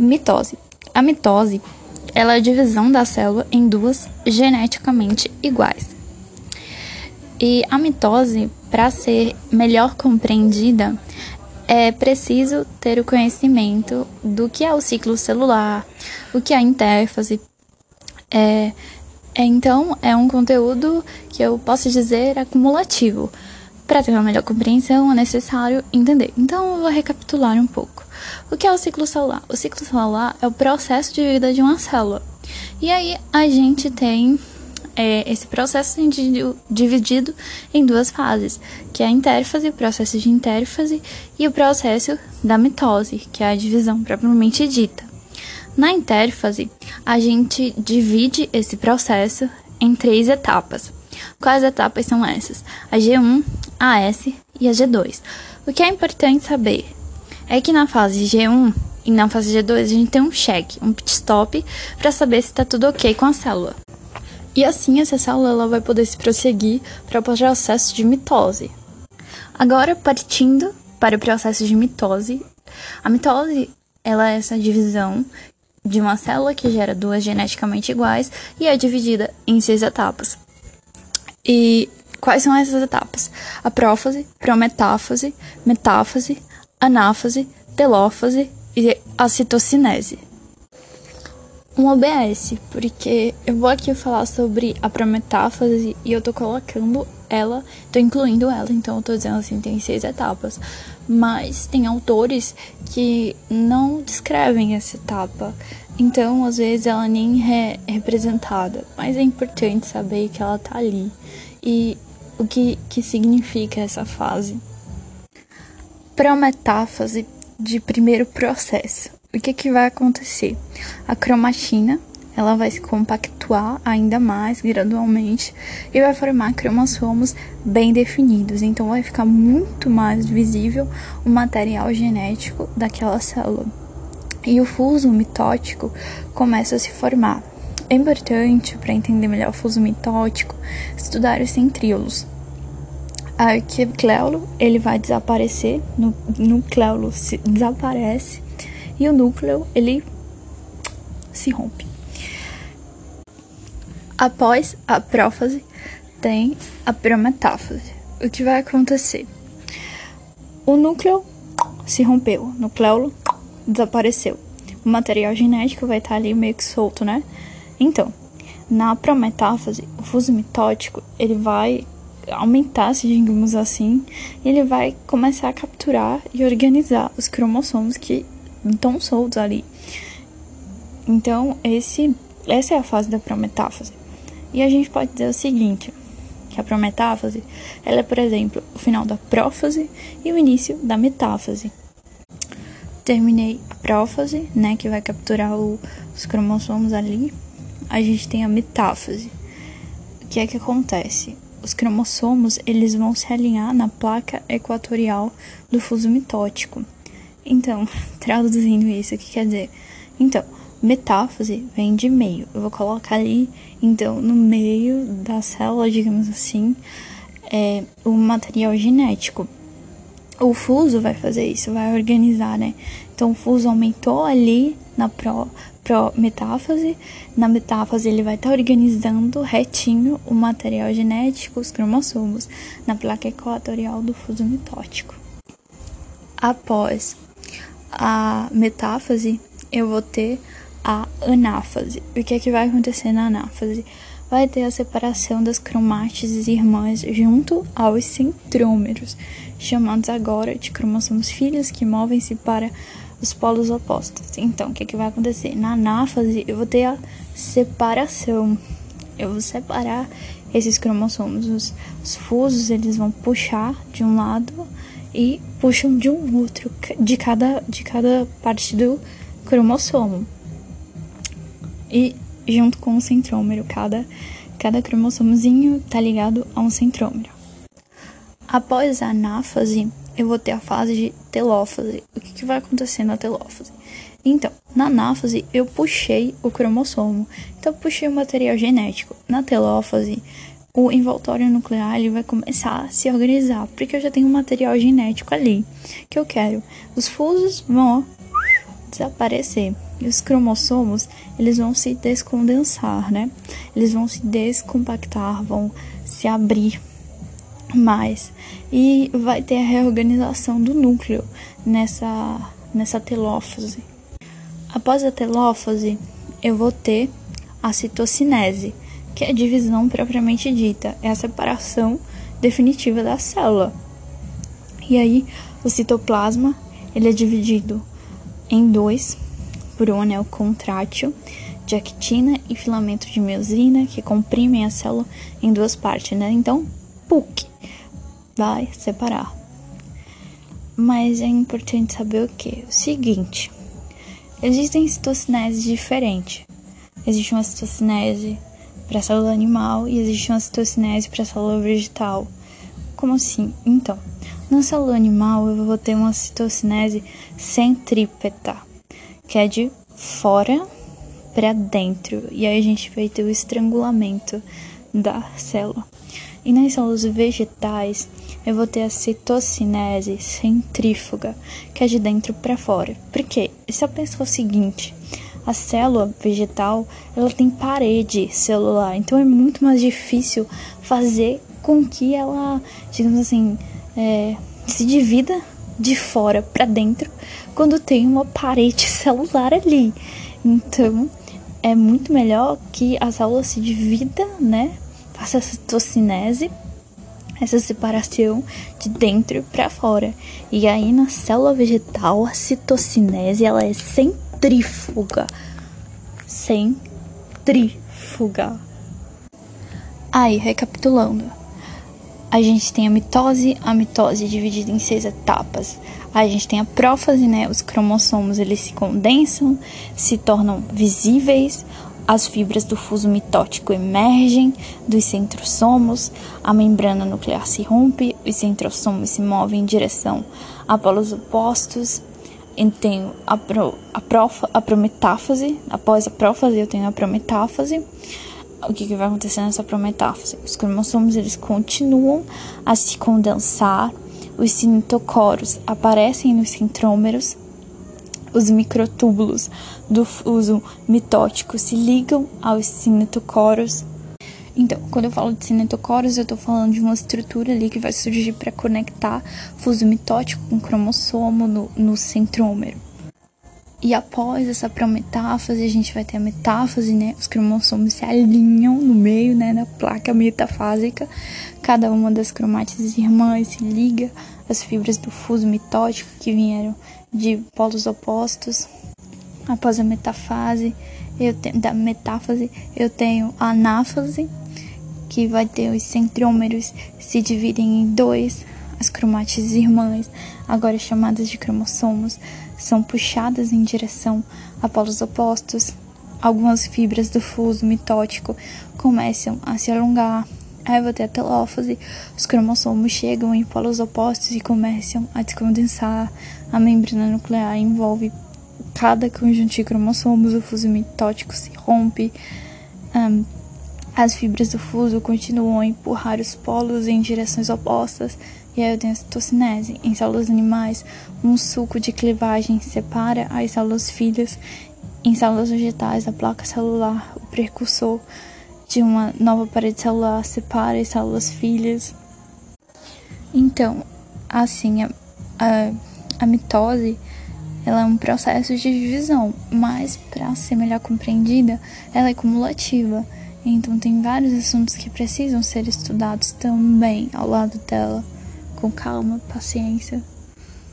Mitose. A mitose ela é a divisão da célula em duas geneticamente iguais. E a mitose, para ser melhor compreendida, é preciso ter o conhecimento do que é o ciclo celular, o que é a intérfase. É, é, então, é um conteúdo que eu posso dizer acumulativo. Para ter uma melhor compreensão, é necessário entender. Então, eu vou recapitular um pouco. O que é o ciclo celular? O ciclo celular é o processo de vida de uma célula. E aí, a gente tem é, esse processo dividido em duas fases, que é a intérfase, o processo de intérfase, e o processo da mitose, que é a divisão propriamente dita. Na intérfase, a gente divide esse processo em três etapas. Quais etapas são essas? A G1, a S e a G2. O que é importante saber é que na fase G1 e na fase G2 a gente tem um check, um pit stop, para saber se está tudo ok com a célula. E assim essa célula vai poder se prosseguir para o processo de mitose. Agora, partindo para o processo de mitose, a mitose ela é essa divisão de uma célula que gera duas geneticamente iguais e é dividida em seis etapas. E quais são essas etapas? A prófase, prometáfase, metáfase, anáfase, telófase e a citocinese um OBS, porque eu vou aqui falar sobre a prometáfase e eu tô colocando ela, tô incluindo ela, então eu tô dizendo assim, tem seis etapas. Mas tem autores que não descrevem essa etapa, então às vezes ela nem é representada. Mas é importante saber que ela tá ali e o que, que significa essa fase. Prometáfase de primeiro processo o que, que vai acontecer? A cromatina ela vai se compactuar ainda mais gradualmente e vai formar cromossomos bem definidos. Então vai ficar muito mais visível o material genético daquela célula. E o fuso mitótico começa a se formar. É importante para entender melhor o fuso mitótico estudar os centríolos. A arquicléulo ele vai desaparecer, no nucleolo se desaparece e o núcleo ele se rompe. Após a prófase, tem a prometáfase. O que vai acontecer? O núcleo se rompeu, o nucleolo desapareceu. O material genético vai estar ali meio que solto, né? Então, na prometáfase, o fuso mitótico, ele vai aumentar, se digamos assim, ele vai começar a capturar e organizar os cromossomos que tão soltos ali. Então, esse, essa é a fase da prometáfase. E a gente pode dizer o seguinte, que a prometáfase, ela é, por exemplo, o final da prófase e o início da metáfase. Terminei a prófase, né, que vai capturar o, os cromossomos ali. A gente tem a metáfase. O que é que acontece? Os cromossomos, eles vão se alinhar na placa equatorial do fuso mitótico. Então, traduzindo isso, o que quer dizer? Então, metáfase vem de meio. Eu vou colocar ali, então, no meio da célula, digamos assim, é, o material genético. O fuso vai fazer isso, vai organizar, né? Então, o fuso aumentou ali na pró, pró metáfase. Na metáfase, ele vai estar tá organizando retinho o material genético, os cromossomos, na placa equatorial do fuso mitótico. Após a metáfase, eu vou ter a anáfase. O que é que vai acontecer na anáfase? Vai ter a separação das cromátides irmãs junto aos centrômeros, chamados agora de cromossomos filhos que movem-se para os polos opostos. Então, o que, que vai acontecer? Na anáfase, eu vou ter a separação. Eu vou separar esses cromossomos. Os, os fusos, eles vão puxar de um lado e puxam de um outro, de cada, de cada parte do cromossomo. E junto com o centrômero, cada, cada cromossomozinho tá ligado a um centrômero. Após a anáfase, eu vou ter a fase de telófase. O que, que vai acontecer na telófase? Então, na anáfase, eu puxei o cromossomo. Então, eu puxei o material genético. Na telófase, o envoltório nuclear ele vai começar a se organizar, porque eu já tenho um material genético ali que eu quero. Os fusos vão desaparecer. E os cromossomos, eles vão se descondensar, né? Eles vão se descompactar, vão se abrir mais. E vai ter a reorganização do núcleo nessa, nessa telófase. Após a telófase, eu vou ter a citocinese, que é a divisão propriamente dita, é a separação definitiva da célula. E aí, o citoplasma, ele é dividido em dois por um anel contrátil de actina e filamento de miosina que comprimem a célula em duas partes, né? Então, PUC vai separar. Mas é importante saber o que? O seguinte: existem citocineses diferentes. Existe uma citocinese para a célula animal e existe uma citocinese para a célula vegetal. Como assim? Então, na célula animal eu vou ter uma citocinese centrípeta que é de fora para dentro. E aí a gente vai ter o estrangulamento da célula. E nas células vegetais, eu vou ter a citocinese centrífuga, que é de dentro para fora. Por quê? Se eu pensar o seguinte, a célula vegetal, ela tem parede celular, então é muito mais difícil fazer com que ela, digamos assim, é, se divida de fora para dentro quando tem uma parede celular ali. Então, é muito melhor que a célula se divida, né? Faça essa tocinese, essa separação de dentro para fora. E aí na célula vegetal, a citocinese, ela é centrífuga. Centrífuga. Aí, recapitulando. A gente tem a mitose, a mitose dividida em seis etapas. A gente tem a prófase, né? Os cromossomos eles se condensam, se tornam visíveis, as fibras do fuso mitótico emergem dos centrosomos, a membrana nuclear se rompe, os centrosomos se movem em direção a polos opostos. Eu tenho a, pro, a, profa, a prometáfase, após a prófase eu tenho a prometáfase o que, que vai acontecer nessa prometáfase? Os cromossomos eles continuam a se condensar, os cintocoros aparecem nos centrômeros, os microtúbulos do fuso mitótico se ligam aos cinetocoros. Então, quando eu falo de cinetocoros, eu estou falando de uma estrutura ali que vai surgir para conectar fuso mitótico com cromossomo no, no centrômero. E após essa prometáfase, a gente vai ter a metáfase, né? Os cromossomos se alinham no meio, né, da placa metafásica. Cada uma das cromátides irmãs se liga às fibras do fuso mitótico que vieram de polos opostos. Após a metafase, eu tenho, da metáfase, eu tenho a anáfase, que vai ter os centrômeros se dividem em dois, as cromátides irmãs, agora chamadas de cromossomos, são puxadas em direção a polos opostos. Algumas fibras do fuso mitótico começam a se alongar. Aí vai ter a telófase, os cromossomos chegam em polos opostos e começam a descondensar. A membrana nuclear envolve cada conjunto de cromossomos, o fuso mitótico se rompe. Um, as fibras do fuso continuam a empurrar os polos em direções opostas e a eudentocinese. Em células animais, um suco de clivagem separa as células filhas. Em células vegetais, a placa celular, o precursor de uma nova parede celular, separa as células filhas. Então, assim, a, a, a mitose ela é um processo de divisão, mas para ser melhor compreendida, ela é cumulativa. Então tem vários assuntos que precisam ser estudados também ao lado dela com calma, paciência